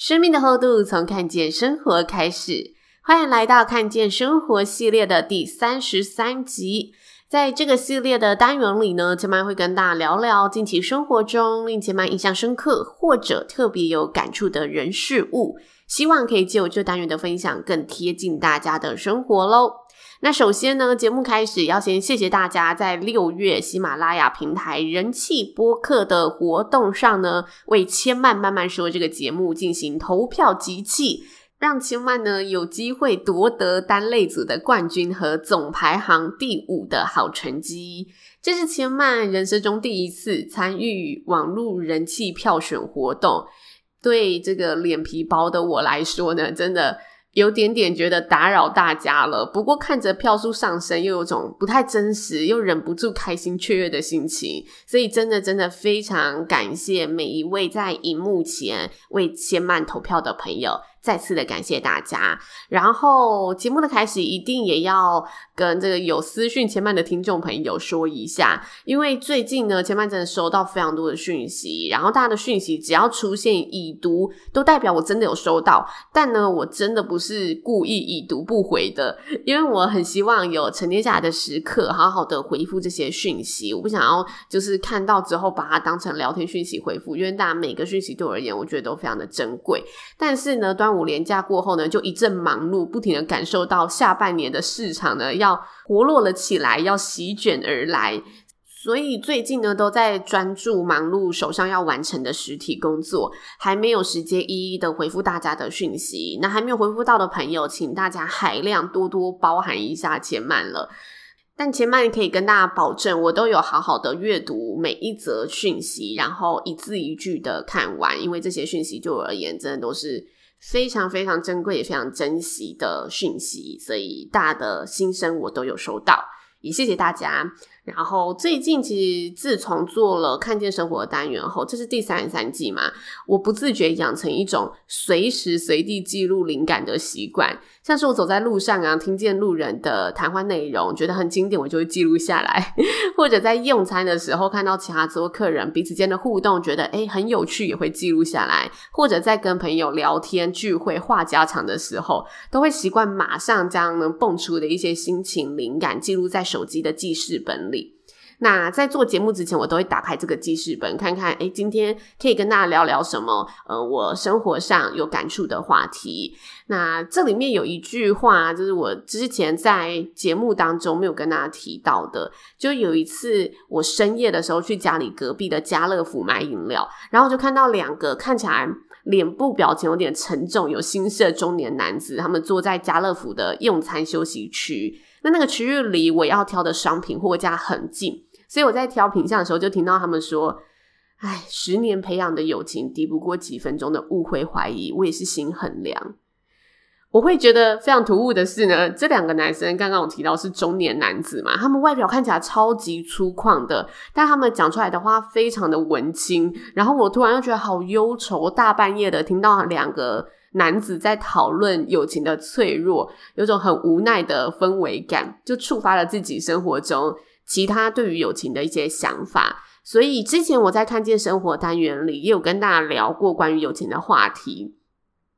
生命的厚度从看见生活开始，欢迎来到看见生活系列的第三十三集。在这个系列的单元里呢，千嫚会跟大家聊聊近期生活中令千嫚印象深刻或者特别有感触的人事物，希望可以借我这单元的分享，更贴近大家的生活喽。那首先呢，节目开始要先谢谢大家在六月喜马拉雅平台人气播客的活动上呢，为千曼慢慢说这个节目进行投票集气，让千嫚呢有机会夺得单类组的冠军和总排行第五的好成绩。这是千嫚人生中第一次参与网络人气票选活动，对这个脸皮薄的我来说呢，真的。有点点觉得打扰大家了，不过看着票数上升，又有种不太真实，又忍不住开心雀跃的心情，所以真的真的非常感谢每一位在荧幕前为千曼投票的朋友。再次的感谢大家，然后节目的开始一定也要跟这个有私讯前半的听众朋友说一下，因为最近呢，前半真的收到非常多的讯息，然后大家的讯息只要出现已读，都代表我真的有收到，但呢，我真的不是故意已读不回的，因为我很希望有沉淀下来的时刻，好好的回复这些讯息，我不想要就是看到之后把它当成聊天讯息回复，因为大家每个讯息对我而言，我觉得都非常的珍贵，但是呢，端午连假过后呢，就一阵忙碌，不停的感受到下半年的市场呢要活络了起来，要席卷而来。所以最近呢都在专注忙碌手上要完成的实体工作，还没有时间一一的回复大家的讯息。那还没有回复到的朋友，请大家海量多多包涵一下且慢了。但千嫚可以跟大家保证，我都有好好的阅读每一则讯息，然后一字一句的看完，因为这些讯息对我而言真的都是。非常非常珍贵也非常珍惜的讯息，所以大家的心声我都有收到，也谢谢大家。然后最近其实自从做了看见生活的单元后，这是第三十三季嘛，我不自觉养成一种随时随地记录灵感的习惯。像是我走在路上啊，听见路人的谈话内容，觉得很经典，我就会记录下来；或者在用餐的时候看到其他桌客人彼此间的互动，觉得诶很有趣，也会记录下来；或者在跟朋友聊天聚会话家常的时候，都会习惯马上将能蹦出的一些心情灵感记录在手机的记事本里。那在做节目之前，我都会打开这个记事本，看看，诶，今天可以跟大家聊聊什么？呃，我生活上有感触的话题。那这里面有一句话，就是我之前在节目当中没有跟大家提到的。就有一次，我深夜的时候去家里隔壁的家乐福买饮料，然后就看到两个看起来脸部表情有点沉重、有心事的中年男子，他们坐在家乐福的用餐休息区。那那个区域离我要挑的商品货架很近。所以我在挑品相的时候，就听到他们说：“哎，十年培养的友情抵不过几分钟的误会怀疑。”我也是心很凉。我会觉得非常突兀的是呢，这两个男生刚刚我提到是中年男子嘛，他们外表看起来超级粗犷的，但他们讲出来的话非常的文青。然后我突然又觉得好忧愁，大半夜的听到两个男子在讨论友情的脆弱，有种很无奈的氛围感，就触发了自己生活中。其他对于友情的一些想法，所以之前我在看见生活单元里也有跟大家聊过关于友情的话题，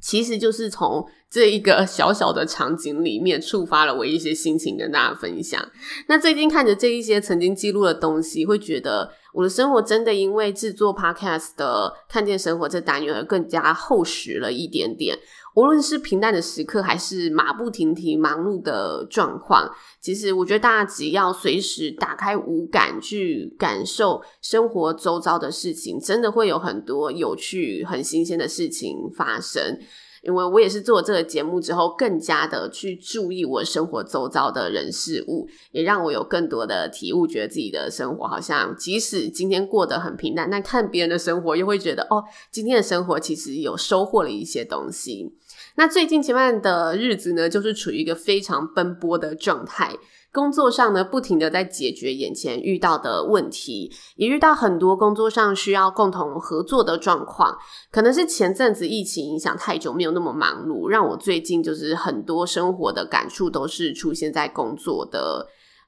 其实就是从这一个小小的场景里面触发了我一些心情跟大家分享。那最近看着这一些曾经记录的东西，会觉得我的生活真的因为制作 Podcast 的看见生活这单元而更加厚实了一点点。无论是平淡的时刻，还是马不停蹄忙碌的状况，其实我觉得大家只要随时打开五感去感受生活周遭的事情，真的会有很多有趣、很新鲜的事情发生。因为我也是做这个节目之后，更加的去注意我生活周遭的人事物，也让我有更多的体悟，觉得自己的生活好像即使今天过得很平淡，但看别人的生活又会觉得哦，今天的生活其实有收获了一些东西。那最近前半的日子呢，就是处于一个非常奔波的状态。工作上呢，不停的在解决眼前遇到的问题，也遇到很多工作上需要共同合作的状况。可能是前阵子疫情影响太久，没有那么忙碌，让我最近就是很多生活的感触都是出现在工作的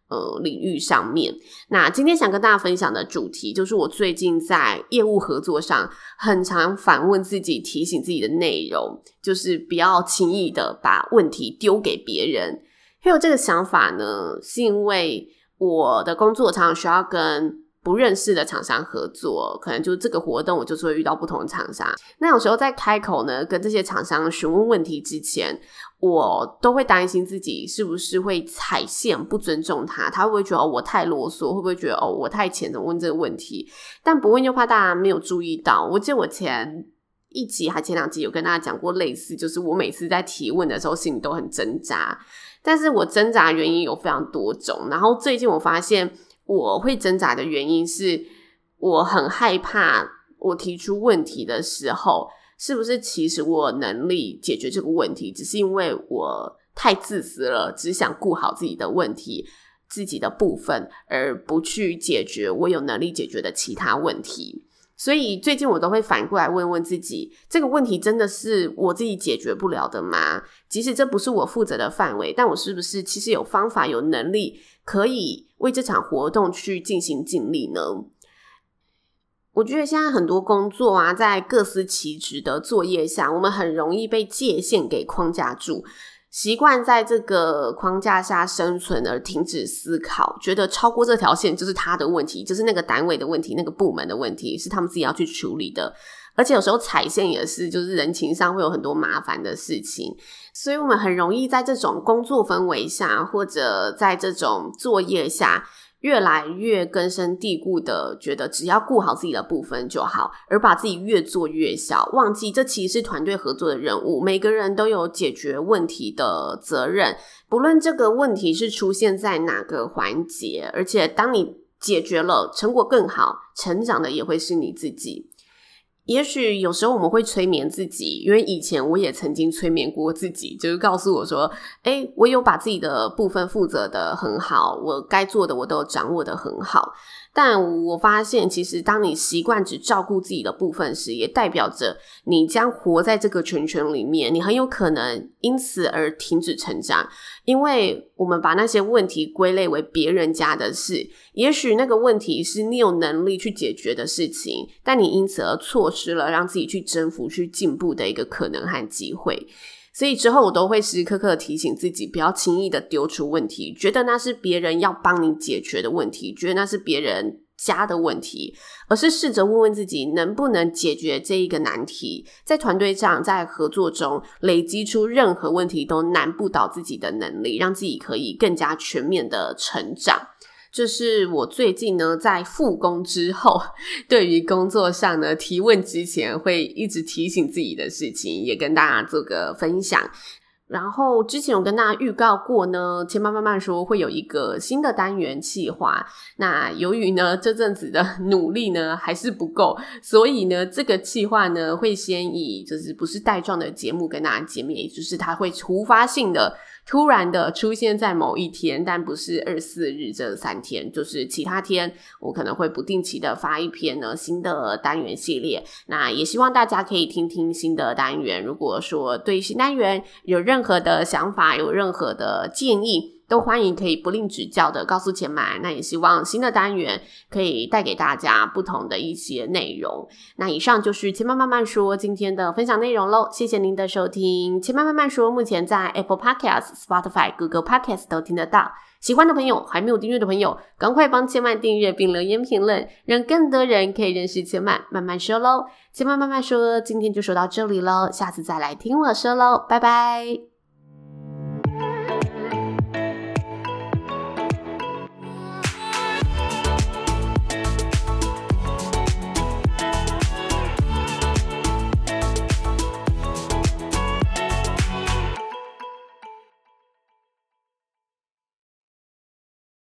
呃领域上面。那今天想跟大家分享的主题，就是我最近在业务合作上很常反问自己、提醒自己的内容，就是不要轻易的把问题丢给别人。还有这个想法呢，是因为我的工作常常需要跟不认识的厂商合作，可能就是这个活动，我就是会遇到不同的厂商。那有时候在开口呢，跟这些厂商询问问题之前，我都会担心自己是不是会踩线，不尊重他，他会不会觉得我太啰嗦，会不会觉得哦我太浅，怎么问这个问题？但不问又怕大家没有注意到。我记得我前一集还前两集有跟大家讲过类似，就是我每次在提问的时候，心里都很挣扎。但是我挣扎原因有非常多种，然后最近我发现我会挣扎的原因是，我很害怕我提出问题的时候，是不是其实我有能力解决这个问题，只是因为我太自私了，只想顾好自己的问题、自己的部分，而不去解决我有能力解决的其他问题。所以最近我都会反过来问问自己，这个问题真的是我自己解决不了的吗？即使这不是我负责的范围，但我是不是其实有方法、有能力可以为这场活动去尽心尽力呢？我觉得现在很多工作啊，在各司其职的作业下，我们很容易被界限给框架住。习惯在这个框架下生存而停止思考，觉得超过这条线就是他的问题，就是那个单位的问题，那个部门的问题，是他们自己要去处理的。而且有时候踩线也是，就是人情上会有很多麻烦的事情，所以我们很容易在这种工作氛围下，或者在这种作业下。越来越根深蒂固的觉得，只要顾好自己的部分就好，而把自己越做越小，忘记这其实是团队合作的任务，每个人都有解决问题的责任，不论这个问题是出现在哪个环节，而且当你解决了，成果更好，成长的也会是你自己。也许有时候我们会催眠自己，因为以前我也曾经催眠过自己，就是告诉我说：“诶，我有把自己的部分负责的很好，我该做的我都掌握的很好。”但我发现，其实当你习惯只照顾自己的部分时，也代表着你将活在这个圈圈里面，你很有可能因此而停止成长。因为我们把那些问题归类为别人家的事，也许那个问题是你有能力去解决的事情，但你因此而错失了让自己去征服、去进步的一个可能和机会。所以之后我都会时时刻刻提醒自己，不要轻易的丢出问题，觉得那是别人要帮你解决的问题，觉得那是别人家的问题，而是试着问问自己，能不能解决这一个难题，在团队上，在合作中累积出任何问题都难不倒自己的能力，让自己可以更加全面的成长。这是我最近呢，在复工之后，对于工作上呢，提问之前会一直提醒自己的事情，也跟大家做个分享。然后之前有跟大家预告过呢，千妈慢慢说会有一个新的单元企划。那由于呢，这阵子的努力呢还是不够，所以呢，这个企划呢会先以就是不是带状的节目跟大家见面，也就是它会突发性的。突然的出现在某一天，但不是二四日这三天，就是其他天，我可能会不定期的发一篇呢新的单元系列。那也希望大家可以听听新的单元。如果说对新单元有任何的想法，有任何的建议，都欢迎可以不吝指教的告诉千嫚，那也希望新的单元可以带给大家不同的一些内容。那以上就是千嫚慢慢说今天的分享内容喽，谢谢您的收听。千嫚慢慢说目前在 Apple Podcast、Spotify、Google Podcast 都听得到。喜欢的朋友，还没有订阅的朋友，赶快帮千曼订阅并留言评论，让更多人可以认识千曼慢慢说喽。千嫚慢慢说今天就说到这里喽，下次再来听我说喽，拜拜。